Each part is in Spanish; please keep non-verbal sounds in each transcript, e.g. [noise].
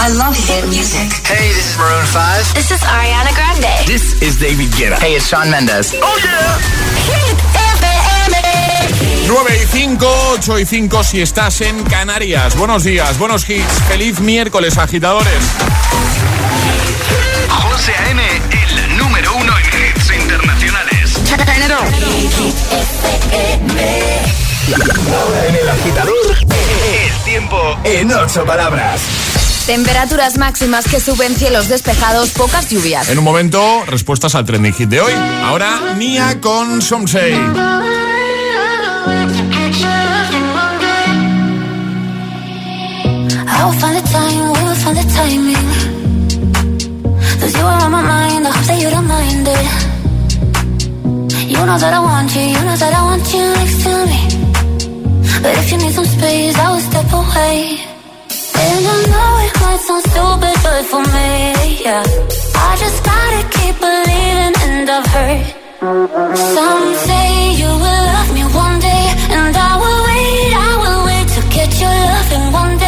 I love hit music. Hey, this is Maroon 5. This is Ariana Grande. This is David Guetta. Hey, it's Sean Mendes. Oh, yeah. Hit FM. 9 y 5, 8 y 5 si estás en Canarias. Buenos días, buenos hits. Feliz miércoles, agitadores. José A.M., el número uno en hits internacionales. En el agitador, El tiempo en ocho palabras. Temperaturas máximas que suben cielos despejados, pocas lluvias. En un momento, respuestas al trending hit de hoy. Ahora, Nia con Somsei. I will find the time, we will find the timing. Cause you are on my mind, I hope that you don't mind it. You know that I want you, you know that I want you next to me. But if you need some space, I will step away. And I know it might sound stupid, but for me, yeah. I just gotta keep believing, and I've heard. Some say you will love me one day, and I will wait, I will wait to get your loving one day.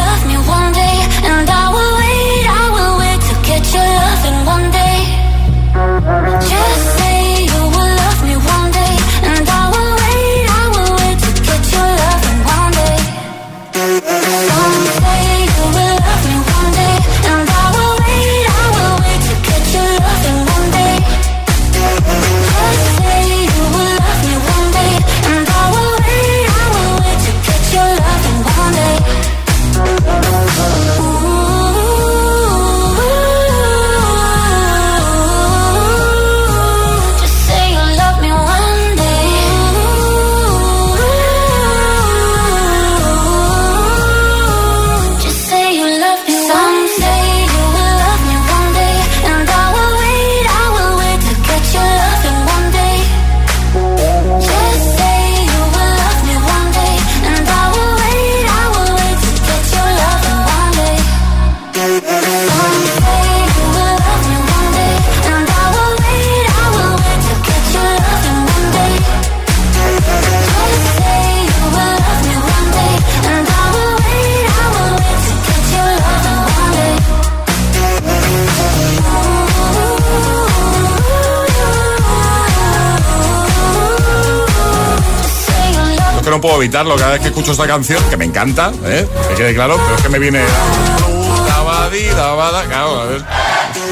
puedo evitarlo cada vez que escucho esta canción, que me encanta, ¿eh? que quede claro, pero es que me viene...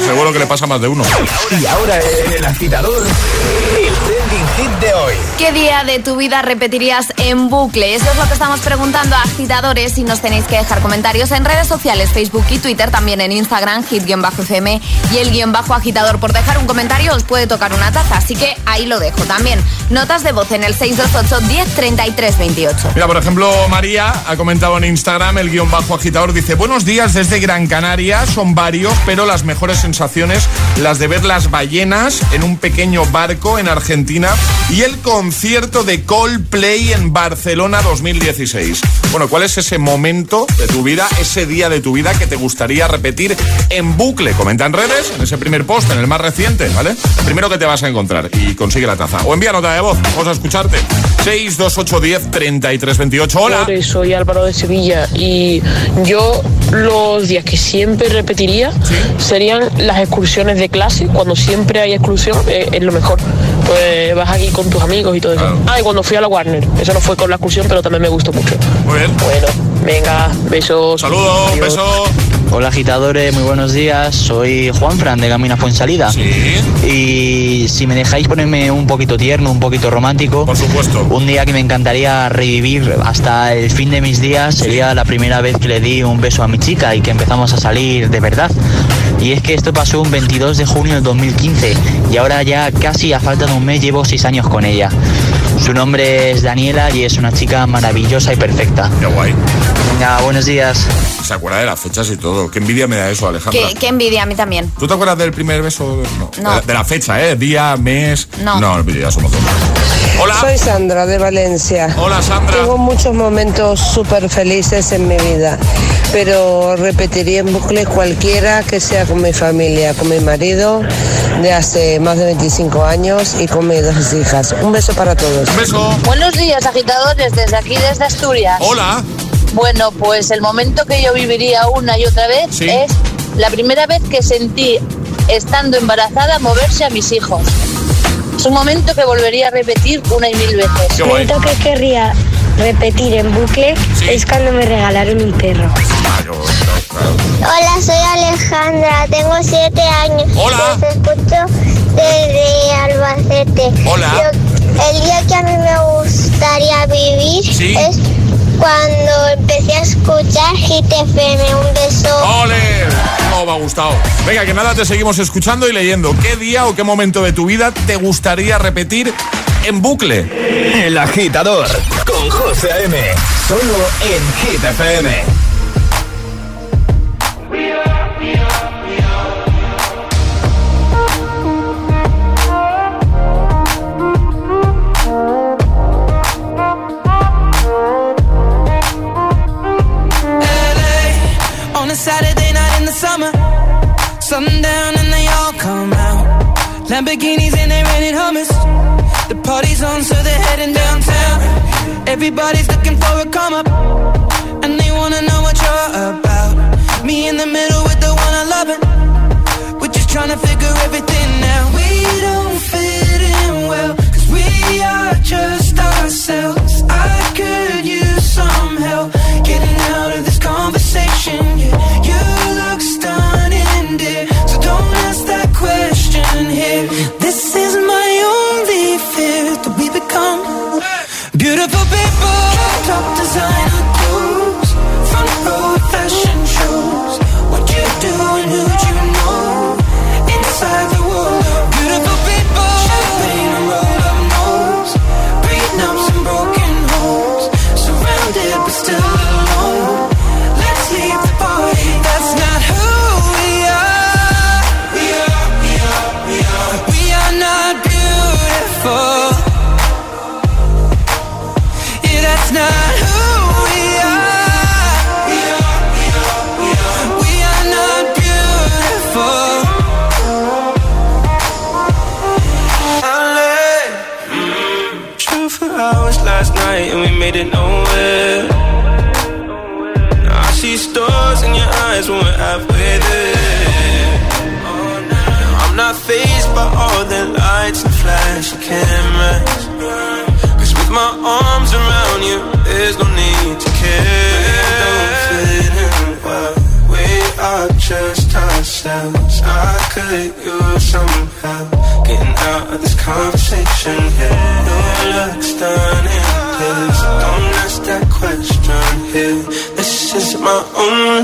Seguro que le pasa más de uno. Y ahora el agitador, de hoy. ¿Qué día de tu vida repetirías en bucle? Eso es lo que estamos preguntando a agitadores y nos tenéis que dejar comentarios en redes sociales, Facebook y Twitter, también en Instagram, hit-fm y el guion bajo agitador. Por dejar un comentario os puede tocar una taza, así que ahí lo dejo también. Notas de voz en el 628 10 33 28. Mira, por ejemplo, María ha comentado en Instagram, el guion bajo agitador dice, buenos días desde Gran Canaria, son varios, pero las mejores sensaciones, las de ver las ballenas en un pequeño barco en Argentina y el concierto de Coldplay en Barcelona 2016. Bueno, ¿cuál es ese momento de tu vida, ese día de tu vida que te gustaría repetir en bucle? Comenta en redes, en ese primer post, en el más reciente, ¿vale? Primero que te vas a encontrar y consigue la taza. O envía nota de voz, vamos a escucharte. 62810 3328. Hola. Hola, Soy Álvaro de Sevilla y yo los días que siempre repetiría serían las excursiones de clase, cuando siempre hay excursión, eh, es lo mejor. Pues vas aquí con tus amigos y todo eso. Claro. Ah, y cuando fui a la Warner, eso no fue con la excursión, pero también me gustó mucho. Muy bien. Bueno, venga, besos. Saludos, Adiós. beso. Hola agitadores, muy buenos días. Soy Juan Fran de Camina Fuensalida. Sí. Y si me dejáis ponerme un poquito tierno, un poquito romántico. Por supuesto. Un día que me encantaría revivir hasta el fin de mis días sería la primera vez que le di un beso a mi chica y que empezamos a salir de verdad. Y es que esto pasó un 22 de junio del 2015 y ahora ya casi a falta de un mes llevo seis años con ella. Su nombre es Daniela y es una chica maravillosa y perfecta. Venga, buenos días. Se acuerda de las fechas y todo. Qué envidia me da eso, Alejandra. Qué, qué envidia a mí también. ¿Tú te acuerdas del primer beso? No. No. De, la, de la fecha, ¿eh? Día, mes. No. No, ya somos dos. Hola. Soy Sandra de Valencia. Hola, Sandra. Tengo muchos momentos súper felices en mi vida, pero repetiría en bucle cualquiera que sea con mi familia, con mi marido de hace más de 25 años y con mis dos hijas. Un beso para todos. Un beso. Buenos días, agitadores, desde aquí, desde Asturias. Hola. Bueno, pues el momento que yo viviría una y otra vez Sí. es la primera vez que sentí, estando embarazada, moverse a mis hijos. Es un momento que volvería a repetir una y mil veces. Qué guay. que querría repetir en bucle Sí. es cuando me regalaron un perro. Hola, soy Alejandra, tengo siete años. Hola. Los escucho desde Albacete. Hola. Yo- el día que a mí me gustaría vivir Sí. es cuando empecé a escuchar Hit FM. Un beso. ¡Ole! No, me ha gustado. Venga, que nada, te seguimos escuchando y leyendo. ¿Qué día o qué momento de tu vida te gustaría repetir en bucle? El agitador con José A.M. Solo en Hit FM. Lamborghinis and they rented Hummers. The party's on, so they're heading downtown. Everybody's looking for a come up, and they wanna know what you're about. Me in the middle with the one I love it. We're just trying to figure everything out. We don't fit in well, cause we are just ourselves.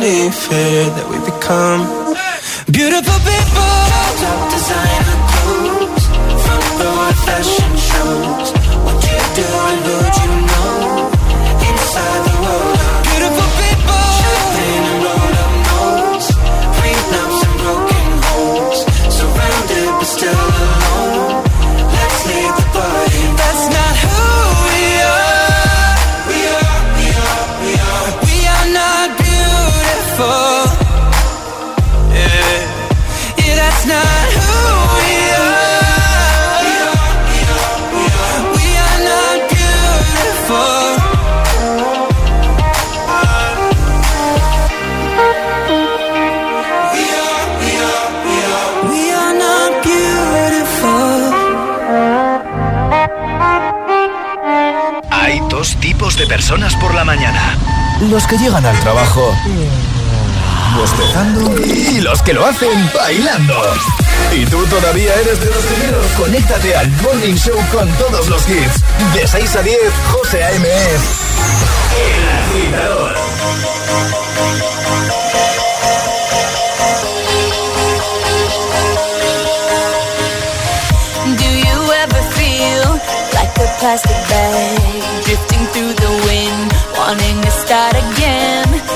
Fear that we become beautiful people. Top designer tipos de personas por la mañana. Los que llegan al trabajo bostezando y los que lo hacen bailando. ¿Y tú todavía eres de los primeros? Conéctate al Morning Show con todos los hits. De 6 a 10, José A.M. El agitador. Do you ever feel like a plastic bag drifting through the wind, wanting to start again?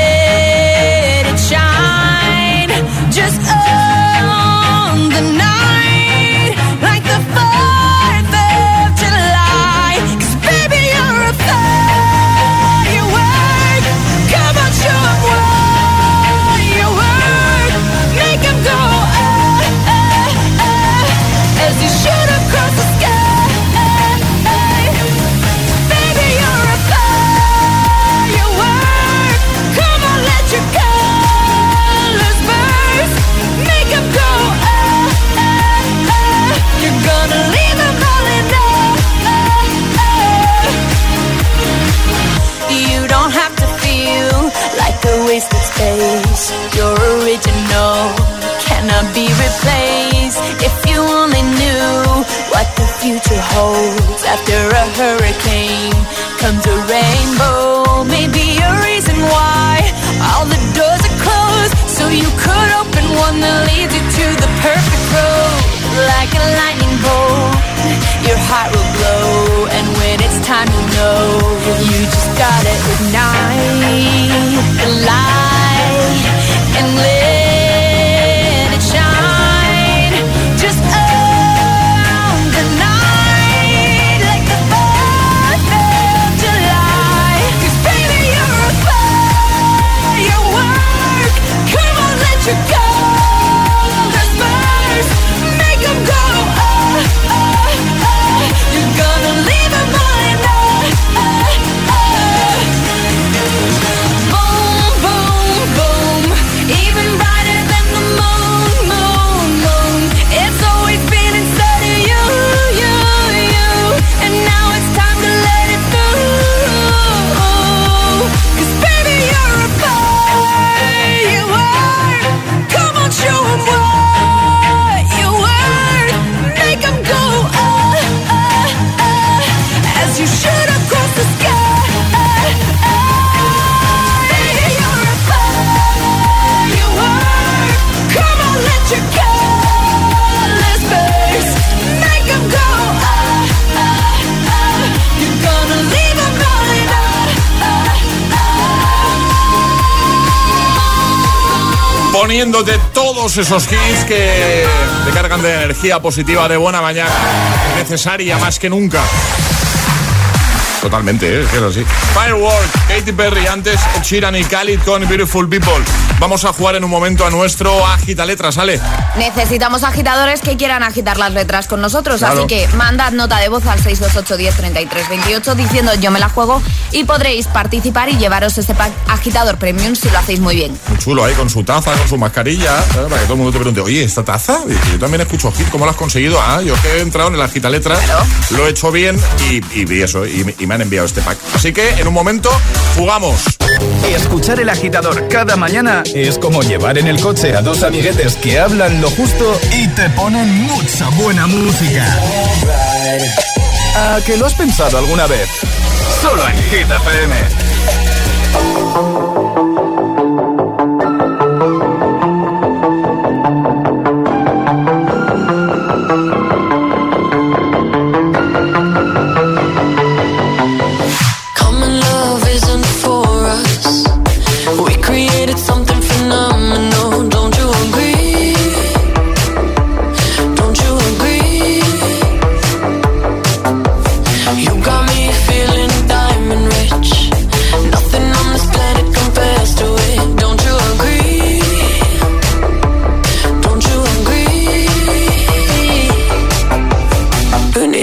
Poniéndote todos esos hits que te cargan de energía positiva de buena mañana. Necesaria más que nunca. Totalmente, ¿eh? es que es así. Firework, Katy Perry, antes Sheeran y Khalid con Beautiful People. Vamos a jugar en un momento a nuestro Agita Letras, ¿sale? Necesitamos agitadores que quieran agitar las letras con nosotros, Claro. así que mandad nota de voz al 628 10 33 28 diciendo yo me la juego y podréis participar y llevaros este pack agitador premium si lo hacéis muy bien. Muy chulo ahí con su taza, con su mascarilla, ¿eh? para que todo el mundo te pregunte, oye, ¿esta taza? Yo también escucho hit, ¿cómo lo has conseguido? Ah, yo que he entrado en el Agita Letras, lo he hecho bien y, y- y eso, y, me- y me han enviado este pack. Así que en un momento jugamos. Escuchar el agitador cada mañana es como llevar en el coche a dos amiguetes que hablan lo justo y te ponen mucha buena música. ¿A que lo has pensado alguna vez? Solo en Hit FM.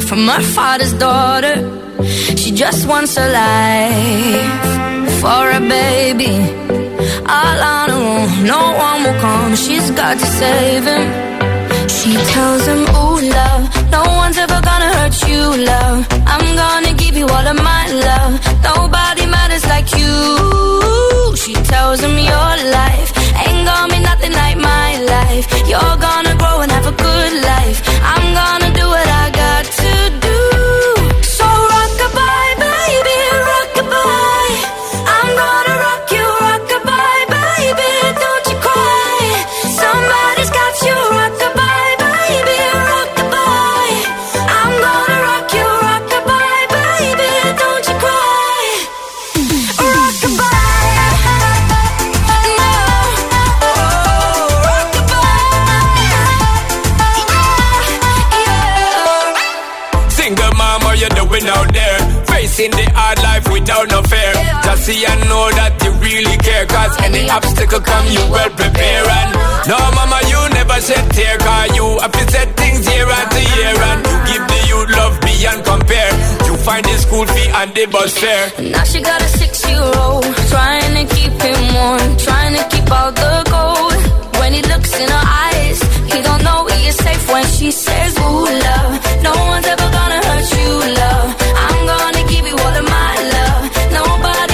From my father's daughter. She just wants a life for a baby. All on her own, no one will come. She's got to save him. She tells him, Ooh, love, no one's ever gonna hurt you, love. I'm gonna give you all of my love. Nobody matters like you. She tells him, Your life ain't gonna be nothing like my life. You're gonna grow and have a good life. I'm gonna in the hard life without no fear. Just see and know that you really care. Cause any obstacle come, you well prepare. And no, mama, you never shed tear. Cause you have to set things year after year. And you give the youth love beyond compare. You find the school fee and the bus fare. Now she got a six year old. Trying to keep him warm. Trying to keep all the. He looks in her eyes, he don't know he is safe when she says, Ooh, love. No one's ever gonna hurt you, love. I'm gonna give you all of my love. Nobody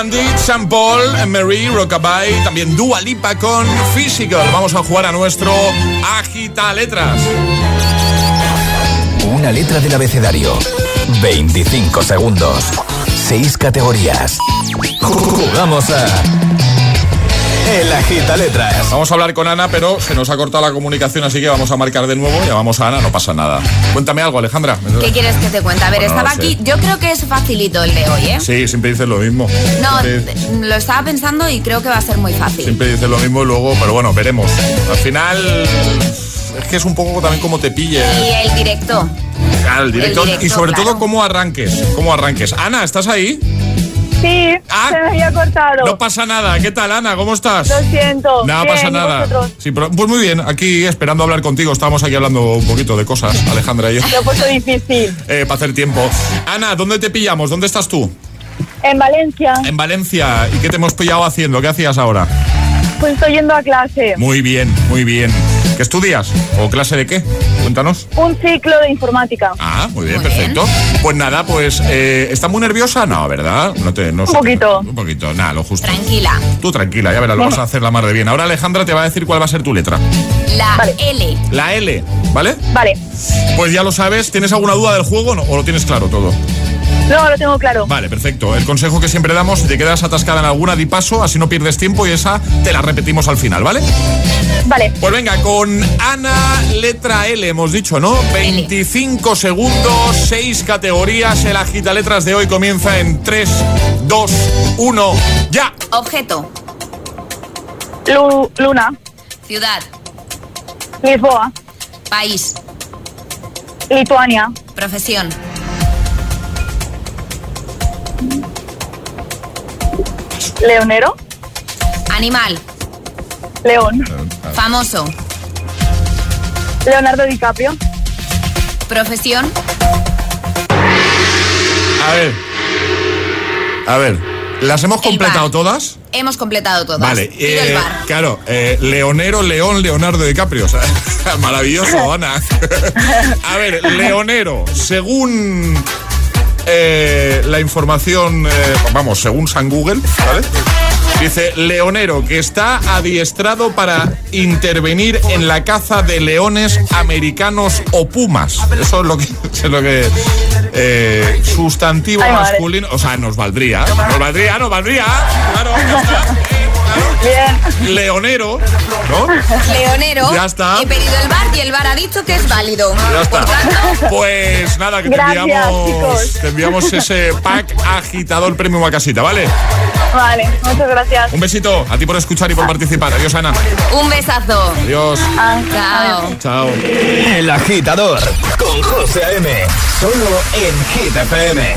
Bandit, Sam Paul, Mary, Rockabye, también Dua Lipa con Physical. Vamos a jugar a nuestro Agita Letras. Una letra del abecedario. 25 segundos. 6 categorías. Jugamos a. El Agita Letras. Vamos a hablar con Ana, pero se nos ha cortado la comunicación, así que vamos a marcar de nuevo. Llamamos a Ana, no pasa nada. Cuéntame algo, Alejandra. ¿Qué quieres que te cuente? A ver, Bueno, estaba aquí. Yo creo que es facilito el de hoy, ¿eh? Sí, siempre dices lo mismo. No, Siempre, lo estaba pensando y creo que va a ser muy fácil. siempre dices lo mismo y luego, pero bueno, veremos. Al final, es que es un poco también como te pille. Y el directo. Claro, el directo, el directo, y sobre claro. todo cómo arranques, cómo arranques. Ana, ¿estás ahí? Sí, se me había cortado. No pasa nada. ¿Qué tal, Ana? ¿Cómo estás? Lo siento. Nada Bien, pasa ¿y nada. Sí, pero- pues muy bien, aquí esperando hablar contigo. Estábamos aquí hablando un poquito de cosas, Alejandra y yo, Lo he puesto difícil. [laughs] eh, para hacer tiempo. Ana, ¿dónde te pillamos? ¿Dónde estás tú? En Valencia, En Valencia. ¿Y qué te hemos pillado haciendo? ¿Qué hacías ahora? pues estoy yendo a clase. Muy bien, muy bien. ¿Qué estudias? ¿O clase de qué? Cuéntanos. Un ciclo de informática. Ah, muy bien, perfecto. Pues nada, pues, eh, ¿está muy nerviosa? No, ¿verdad? No te, no Un sé. poquito. Un poquito, nada, lo justo. Tranquila. Tú tranquila, ya verás, lo vas a hacer la mar de bien. Ahora Alejandra te va a decir cuál va a ser tu letra. La L. La L, ¿vale? Vale. Pues ya lo sabes, ¿tienes alguna duda del juego no? o lo tienes claro todo? No, lo tengo claro. Vale, perfecto. El consejo que siempre damos, si te quedas atascada en alguna, di paso, así no pierdes tiempo y esa te la repetimos al final, ¿vale? Vale. Pues venga, con Ana, letra L, hemos dicho, ¿no? 25 segundos, 6 categorías. El agita letras de hoy comienza en 3, 2, 1, ya. Objeto. Lu- Luna, Ciudad. Lisboa, País. Lituania, Profesión. Leonero, Animal. León, Famoso. Leonardo DiCaprio, Profesión. A ver. A ver. ¿Las hemos completado todas? Hemos completado todas. Vale, eh, bar. claro, eh, Leonero, León, Leonardo DiCaprio. o sea, [laughs] maravilloso, Ana. [laughs] A ver, Leonero, según eh, la información, eh, vamos, según San Google, ¿vale? Dice, leonero que está adiestrado para intervenir en la caza de leones americanos o pumas. Eso es lo que... [laughs] Es lo que eh, sustantivo Ay, masculino... O sea, nos valdría. Nos valdría, nos valdría. Claro, ya está. [laughs] Bien. Leonero, ¿no? Leonero. Ya está. He pedido el bar y el bar ha dicho que es válido. Ya está. Pues nada, que te Gracias, enviamos, chicos. te enviamos ese pack agitador premium a casita, ¿vale? Vale, muchas gracias. Un besito a ti por escuchar y por participar. Adiós, Ana. un besazo. Adiós. Ah, Chao. Chao. El agitador con José A.M. Solo en Hit FM.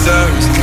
deserves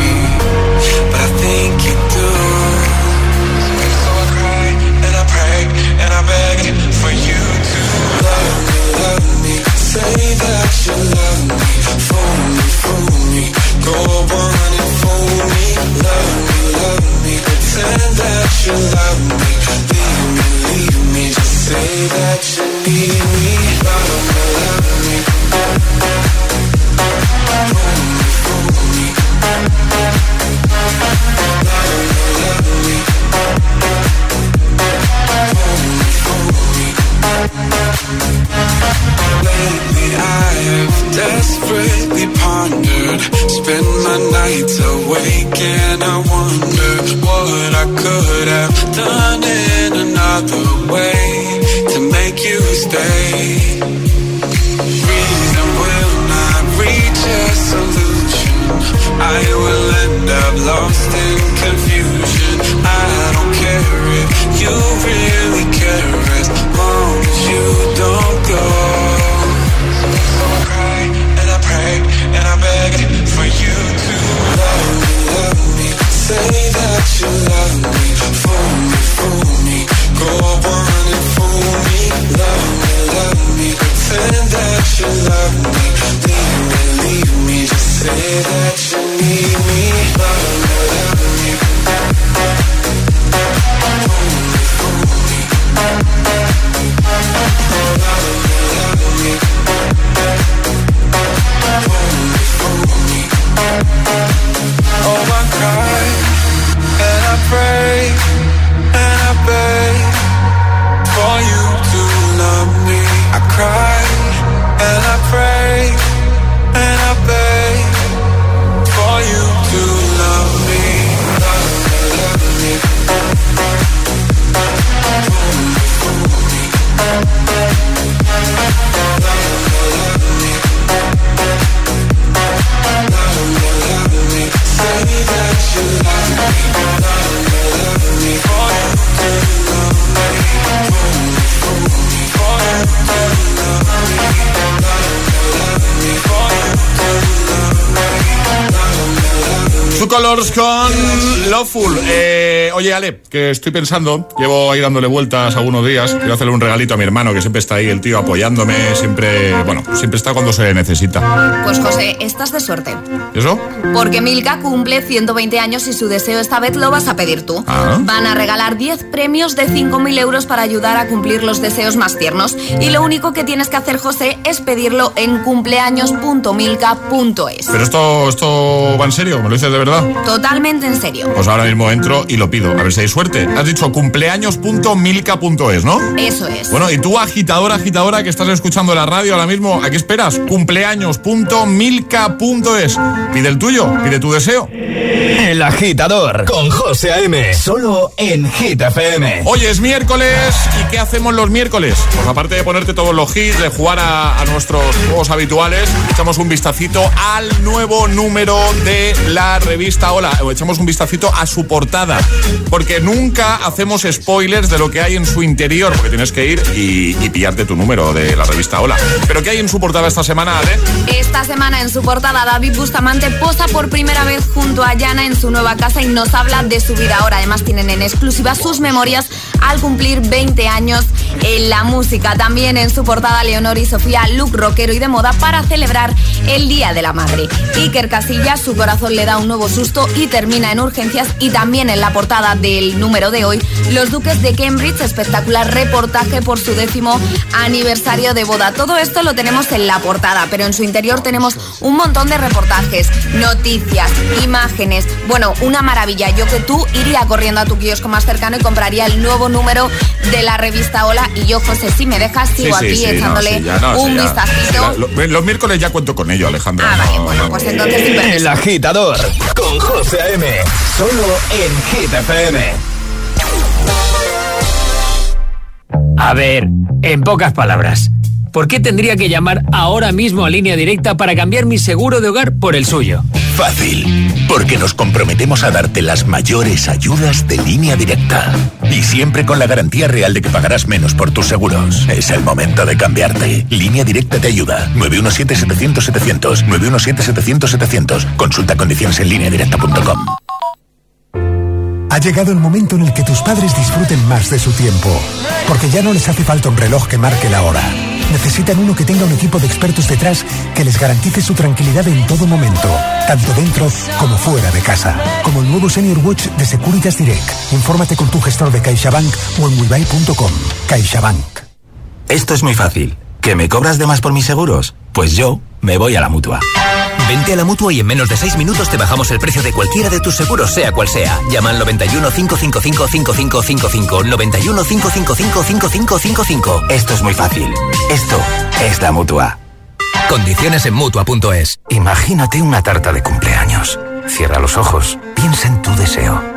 Colors con Loveful. Eh, oye, Ale, que estoy pensando, llevo ahí dándole vueltas algunos días. Quiero hacerle un regalito a mi hermano, que siempre está ahí, el tío, apoyándome. Siempre, bueno, siempre está cuando se necesita. Pues José, estás de suerte. ¿Eso? Porque Milka cumple 120 años y su deseo esta vez lo vas a pedir tú. Ah. Van a regalar 10 premios de 5.000 euros para ayudar a cumplir los deseos más tiernos. Y lo único que tienes que hacer, José, es pedirlo en cumpleaños.milka.es. Pero esto, esto va en serio, ¿me lo dices de verdad? Totalmente en serio. Pues ahora mismo entro y lo pido, a ver si hay suerte. Has dicho cumpleaños.milka.es, ¿no? Eso es. Bueno, y tú, agitadora, agitadora, que estás escuchando la radio ahora mismo, ¿a qué esperas? Cumpleaños.milka.es. Pide el tuyo, pide tu deseo. El agitador con José A.M. Solo en Hit FM. Hoy es miércoles y ¿qué hacemos los miércoles? Pues aparte de ponerte todos los hits, de jugar a, a nuestros juegos habituales, echamos un vistacito al nuevo número de la revista Hola, o echamos un vistacito a su portada, porque nunca hacemos spoilers de lo que hay en su interior, porque tienes que ir y, y pillarte tu número de la revista Hola. Pero ¿qué hay en su portada esta semana? Esta semana en su portada David Bustamante posa por primera vez junto a Yana en su nueva casa y nos habla de su vida ahora. Además tienen en exclusiva sus memorias al cumplir 20 años en la música. También en su portada Leonor y Sofía, look rockero y de moda para celebrar el Día de la Madre. Iker Casillas, su corazón le da un nuevo susto y termina en urgencias. Y también en la portada del número de hoy, Los Duques de Cambridge, espectacular reportaje por su décimo aniversario de boda. Todo esto lo tenemos en la portada, pero en su interior tenemos un montón de reportajes, noticias, imágenes. Bueno, una maravilla. Yo que tú iría corriendo a tu kiosco más cercano y compraría el nuevo número de la revista Hola. Y yo, José, si me dejas, sigo Sí, sí, aquí sí, no, echándole sí, ya, no, un vistacito. Sí, la- lo- los miércoles ya cuento con ello, Alejandra. Ah, vale, No, bueno, no. pues entonces. [laughs] El agitador con José A.M. Solo en Hit. A ver, en pocas palabras, ¿por qué tendría que llamar ahora mismo a línea directa para cambiar mi seguro de hogar por el suyo? Fácil, porque nos comprometemos a darte las mayores ayudas de línea directa. Y siempre con la garantía real de que pagarás menos por tus seguros. Es el momento de cambiarte. Línea directa te ayuda. 917-700-700. 917-700-700. Consulta condiciones en lineadirecta.com. Ha llegado el momento en el que tus padres disfruten más de su tiempo, porque ya no les hace falta un reloj que marque la hora. Necesitan uno que tenga un equipo de expertos detrás que les garantice su tranquilidad en todo momento, tanto dentro como fuera de casa. Como el nuevo Senior Watch de Securitas Direct. Infórmate con tu gestor de CaixaBank o en wibuy.com. CaixaBank. Esto es muy fácil. ¿Que me cobras de más por mis seguros? Pues yo me voy a la mutua. Vente a la mutua y en menos de 6 minutos te bajamos el precio de cualquiera de tus seguros, sea cual sea. Llama al 91 555 5555. 91 555 5555. Esto es muy fácil. Esto es la mutua. Condiciones en Mutua.es Imagínate una tarta de cumpleaños. Cierra los ojos, piensa en tu deseo.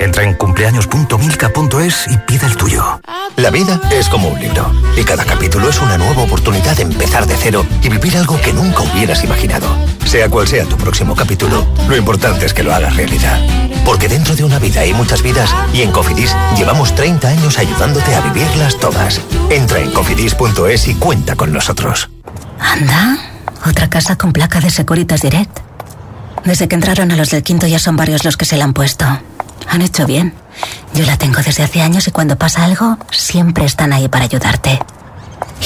Entra en cumpleaños.milka.es y pide el tuyo. La vida es como un libro y cada capítulo es una nueva oportunidad de empezar de cero y vivir algo que nunca hubieras imaginado. Sea cual sea tu próximo capítulo, lo importante es que lo hagas realidad. Porque dentro de una vida hay muchas vidas y en Cofidis llevamos 30 años ayudándote a vivirlas todas. Entra en cofidis.es y cuenta con nosotros. Anda, otra casa con placa de Securitas Direct. Desde que entraron a los del quinto ya son varios los que se la han puesto. Han hecho bien. Yo la tengo desde hace años y cuando pasa algo, siempre están ahí para ayudarte.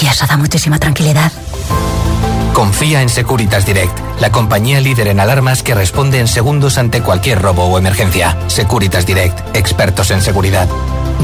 Y eso da muchísima tranquilidad. Confía en Securitas Direct, la compañía líder en alarmas que responde en segundos ante cualquier robo o emergencia. Securitas Direct, expertos en seguridad.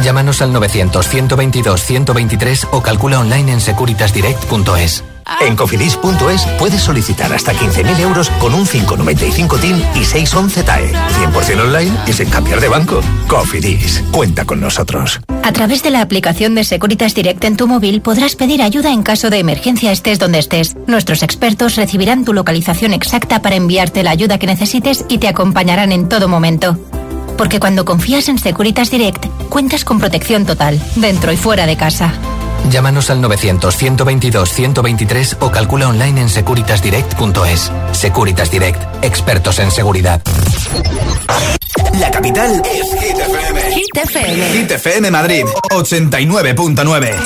Llámanos al 900-122-123 o calcula online en securitasdirect.es. En cofidis.es puedes solicitar hasta 15.000 euros con un 595 TIN y 611 TAE. 100% online y sin cambiar de banco. Cofidis, cuenta con nosotros. A través de la aplicación de Securitas Direct en tu móvil podrás pedir ayuda en caso de emergencia estés donde estés. Nuestros expertos recibirán tu localización exacta para enviarte la ayuda que necesites y te acompañarán en todo momento. Porque cuando confías en Securitas Direct, cuentas con protección total, dentro y fuera de casa. Llámanos al 900-122-123 o calcula online en securitasdirect.es. Securitas Direct, expertos en seguridad. La capital es Hit FM. Hit FM. Hit FM Madrid, 89.9.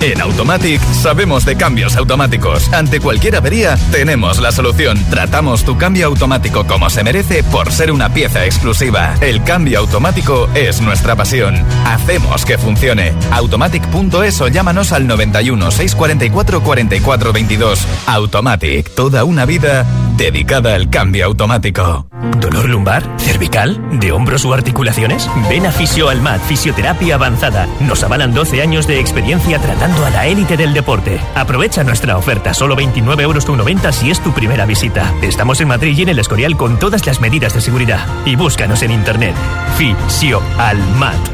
En Automatic sabemos de cambios automáticos. Ante cualquier avería, tenemos la solución. Tratamos tu cambio automático como se merece por ser una pieza exclusiva. El cambio automático es nuestra pasión. Hacemos que funcione. Automatic.es o llámanos al 91 644 44 22. Automatic, toda una vida dedicada al cambio automático. ¿Dolor lumbar? ¿Cervical? ¿De hombros o articulaciones? Ven a Fisio Almat, Fisioterapia Avanzada. Nos avalan 12 años de experiencia tratando a la élite del deporte. Aprovecha nuestra oferta, solo 29,90 euros si es tu primera visita. Estamos en Madrid y en el Escorial con todas las medidas de seguridad. Y búscanos en internet. Fisio Almat.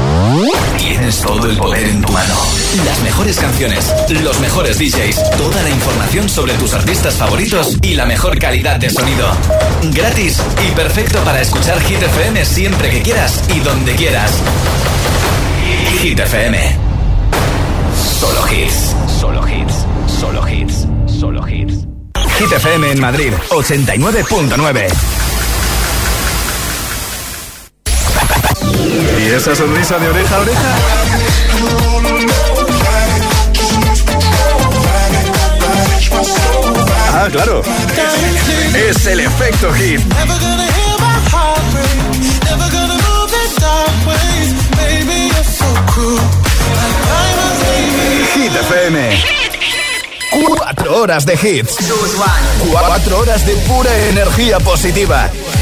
tienes todo el poder en tu mano. Las mejores canciones, los mejores DJs, toda la información sobre tus artistas favoritos y la mejor calidad de sonido. Gratis y perfecto para escuchar Hit FM siempre que quieras y donde quieras. Hit FM. Solo hits. Solo hits. Solo hits. Solo hits. Hit FM en Madrid, 89.9. ¿Y esa sonrisa de oreja a oreja? Ah, claro. Es el efecto hit. Hit FM. Cuatro horas de hits. Cuatro horas de pura energía positiva.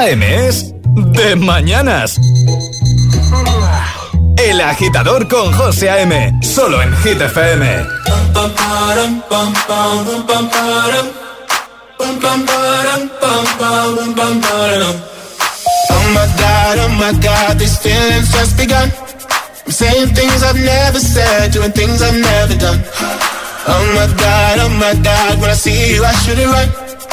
AM es de mañanas. El agitador con José A.M. Solo en Hit FM. Oh my god, oh my god, these feelings just begun. I'm saying things I've never said, doing things I've never done. Oh my god, oh my god, when I see you, I should it right.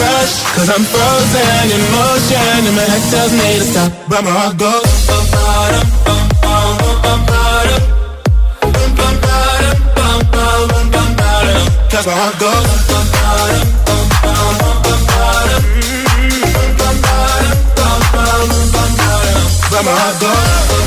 Cause I'm frozen in motion and my head tells me to stop, but my heart goes. Cause my heart goes. But my heart goes.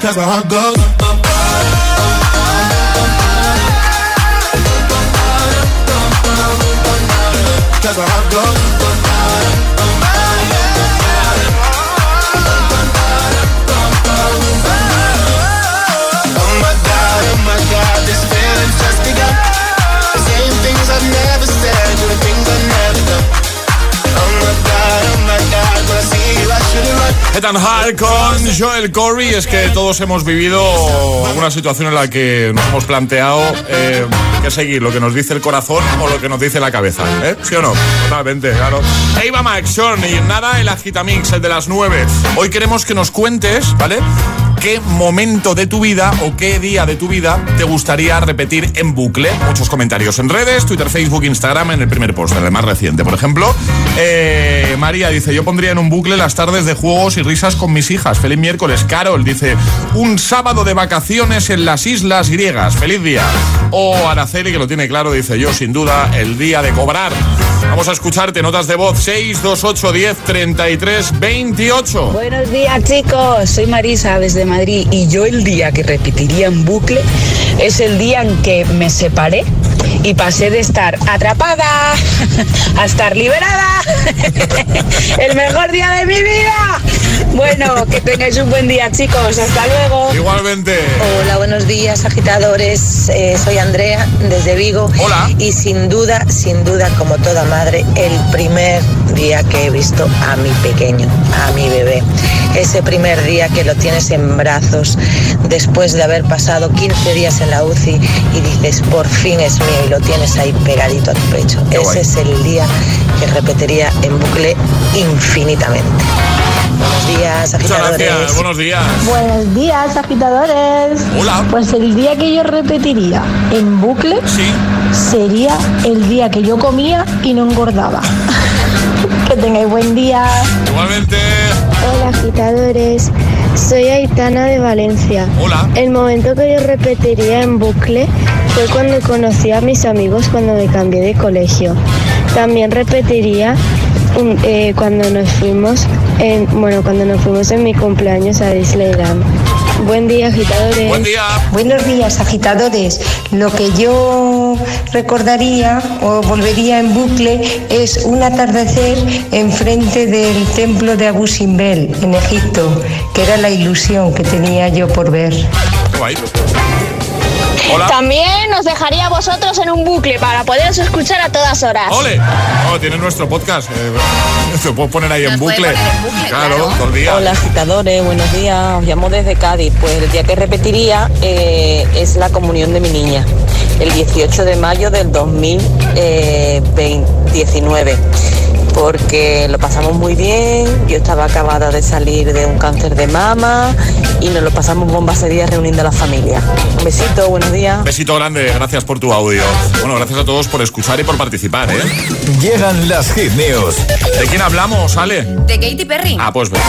Cause my heart goes. Ethan Hart con Joel Corey. Es que todos hemos vivido una situación en la que nos hemos planteado eh, qué seguir, lo que nos dice el corazón o lo que nos dice la cabeza. ¿eh? ¿Sí o no? Totalmente, claro. Eva Max, Sean y nada, el Agitamix, el de las 9. Hoy queremos que nos cuentes, ¿vale? Qué momento de tu vida o qué día de tu vida te gustaría repetir en bucle. Muchos comentarios en redes, Twitter, Facebook, Instagram, en el primer post, el más reciente. Por ejemplo, eh, María dice, yo pondría en un bucle las tardes de juegos y risas con mis hijas. Feliz miércoles. Carol dice, un sábado de vacaciones en las islas griegas. Feliz día. O Araceli, que lo tiene claro, dice yo, sin duda, el día de cobrar. Vamos a escucharte, notas de voz 628 10 33 28. Buenos días chicos, soy Marisa desde Madrid y yo el día que repetiría en bucle es el día en que me separé y pasé de estar atrapada a estar liberada. [laughs] el mejor día de mi vida. Bueno, que tengáis un buen día chicos, hasta luego. Igualmente. Hola, buenos días agitadores, Eh, soy Andrea desde Vigo. Hola. Y sin duda, sin duda, como toda madre, el primer día que he visto a mi pequeño, a mi bebé. Ese primer día que lo tienes en brazos después de haber pasado 15 días en la UCI y dices, por fin es mío y lo tienes ahí pegadito a tu pecho. Qué Ese guay. es el día que repetiría en bucle infinitamente. Buenos días, agitadores. gracias, buenos días. Buenos días, agitadores. Hola. Pues el día que yo repetiría en bucle sería el día que yo comía y no engordaba. [laughs] que tengáis buen día. Igualmente. Hola, agitadores. Soy Aitana de Valencia. Hola. El momento que yo repetiría en bucle fue cuando conocí a mis amigos cuando me cambié de colegio. También repetiría un- eh, cuando nos fuimos en, bueno, cuando nos fuimos en mi cumpleaños a Disneyland. Buen día, agitadores. Buen día. Buenos días, agitadores. Lo que yo recordaría o volvería en bucle es un atardecer enfrente del templo de Abu Simbel en Egipto, que era la ilusión que tenía yo por ver. Qué guay. Hola. También os dejaría a vosotros en un bucle para poderos escuchar a todas horas. ¡Ole! Oh, tiene nuestro podcast. Eh, [laughs] se puedo poner ahí en bucle. claro, todo el día. Hola agitadores, buenos días. Os llamo desde Cádiz. Pues el día que repetiría eh, es la comunión de mi niña, el 18 de mayo del 2019. Porque lo pasamos muy bien, yo estaba acabada de salir de un cáncer de mama y nos lo pasamos bomba ese día reuniendo a la familia. Un besito, buenos días. Besito grande, gracias por tu audio. Bueno, gracias a todos por escuchar y por participar, ¿eh? Llegan las hit news. ¿De quién hablamos, Ale? De Katy Perry. Ah, pues venga.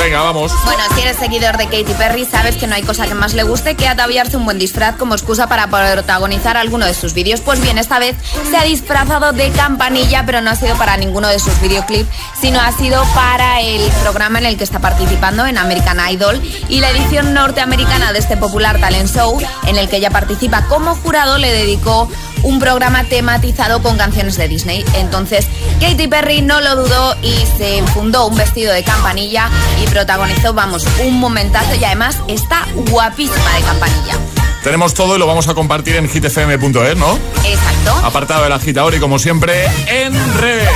Venga, vamos. Bueno, si eres seguidor de Katy Perry, sabes que no hay cosa que más le guste que ataviarse un buen disfraz como excusa para protagonizar alguno de sus vídeos. Pues bien, esta vez se ha disfrazado de campanilla, pero no ha sido para ninguno de sus videoclips, sino ha sido para el programa en el que está participando en American Idol y la edición norteamericana de este popular talent show, en el que ella participa como jurado, le dedicó un programa tematizado con canciones de Disney. Entonces, Katy Perry no lo dudó y se fundó un vestido de campanilla protagonizó, vamos, un momentazo y además está guapísima de campanilla. Tenemos todo y lo vamos a compartir en hitfm.es, ¿no? Exacto. Apartado del agitador y como siempre, en redes.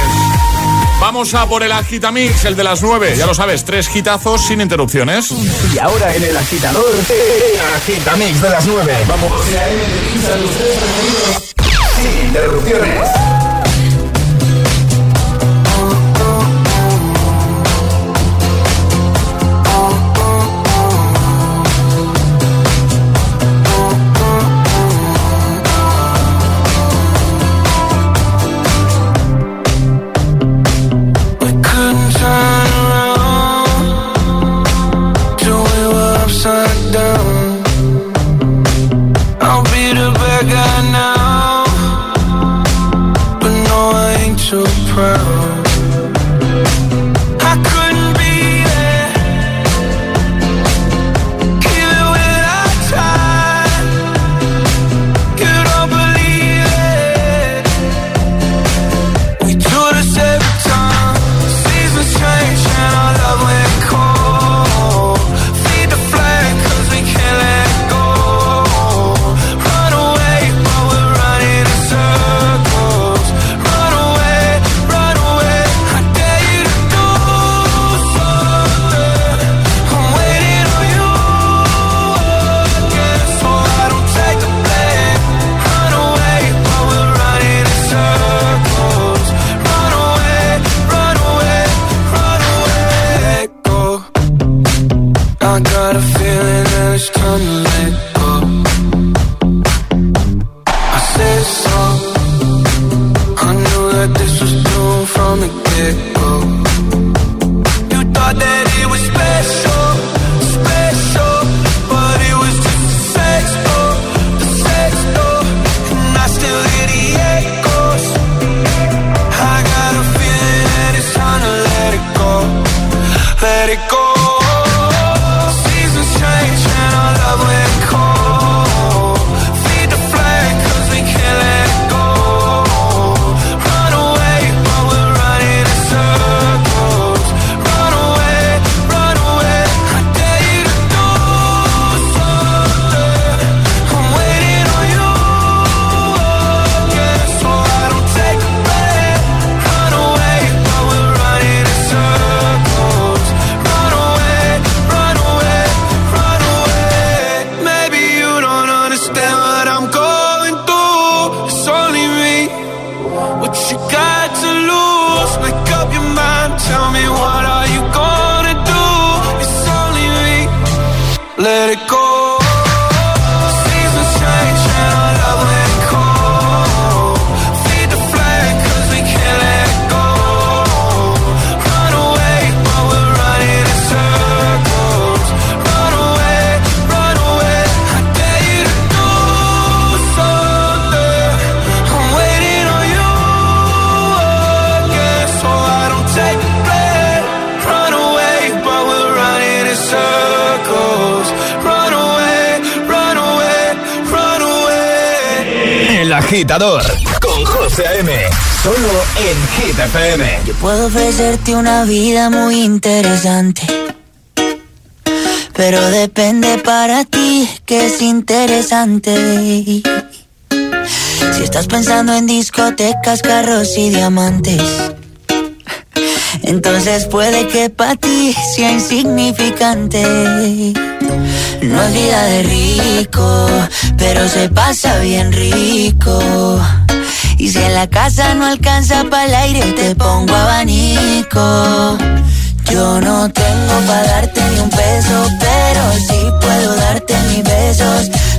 Vamos a por el agitamix, el de las 9. Ya lo sabes, tres hitazos sin interrupciones. Y ahora en el agitador, el agitamix de las 9. Vamos. Sin interrupciones. Let it go. Con José A.M. Solo en Hit. Yo puedo ofrecerte una vida muy interesante. Pero depende para ti que es interesante. Si estás pensando en discotecas, carros y diamantes. Entonces puede que para ti sea insignificante. No es vida de rico, pero se pasa bien rico. Y si en la casa no alcanza para el aire, te pongo abanico. Yo no tengo para darte ni un peso, pero sí puedo darte mis besos.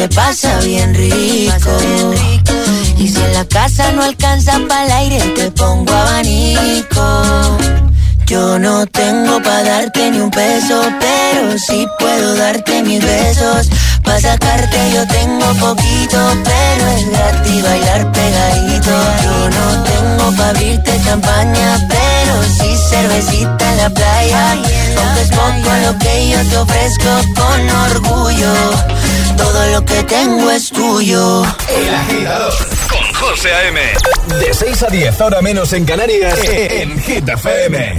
Se pasa bien rico. Y si en la casa no alcanza para el aire, te pongo abanico. Yo no tengo para darte ni un peso, pero sí puedo darte mis besos. Para sacarte yo tengo poquito, pero es gratis bailar pegadito. Yo no tengo para abrirte champaña, pero sí cervecita en la playa. Aunque es poco lo que yo te ofrezco con orgullo, todo lo que tengo es tuyo. El agitador con José A.M. De 6 a 10, ahora menos en Canarias, en Hit FM.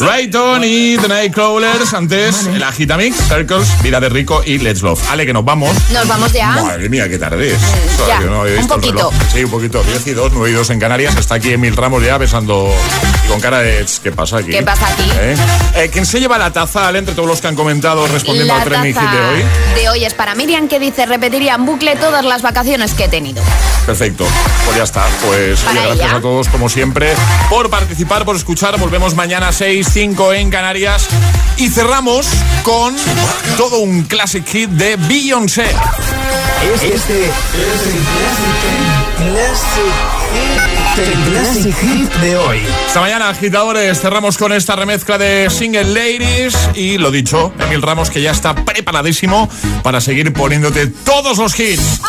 Rayton y The Nightcrawlers. Antes, el Agitamix, Circles, Vida de Rico y Let's Love. Ale, que nos vamos. Nos vamos ya. Madre mía, qué tarde es. Ya, un poquito. Sí, un poquito. 10 y 2, 9 y 2 en Canarias. Está aquí Emil Ramos ya besando y con cara de... ¿Qué pasa aquí? ¿Qué pasa aquí? ¿Eh? Eh, quién se lleva la taza, Ale, entre todos los que han comentado respondiendo al trending hit de hoy? de hoy es para Miriam, que dice, repetiría en bucle todas las vacaciones que he tenido. Perfecto. Pues ya está. Pues gracias a todos, como siempre, por participar, por escuchar. Volvemos mañana 6, 5 en Canarias. Y cerramos con todo un classic hit de Beyoncé. Este, este es el classic, hit de hoy. Esta mañana, agitadores, cerramos con esta remezcla de Single Ladies. Y lo dicho, Emil Ramos, que ya está preparadísimo para seguir poniéndote todos los hits.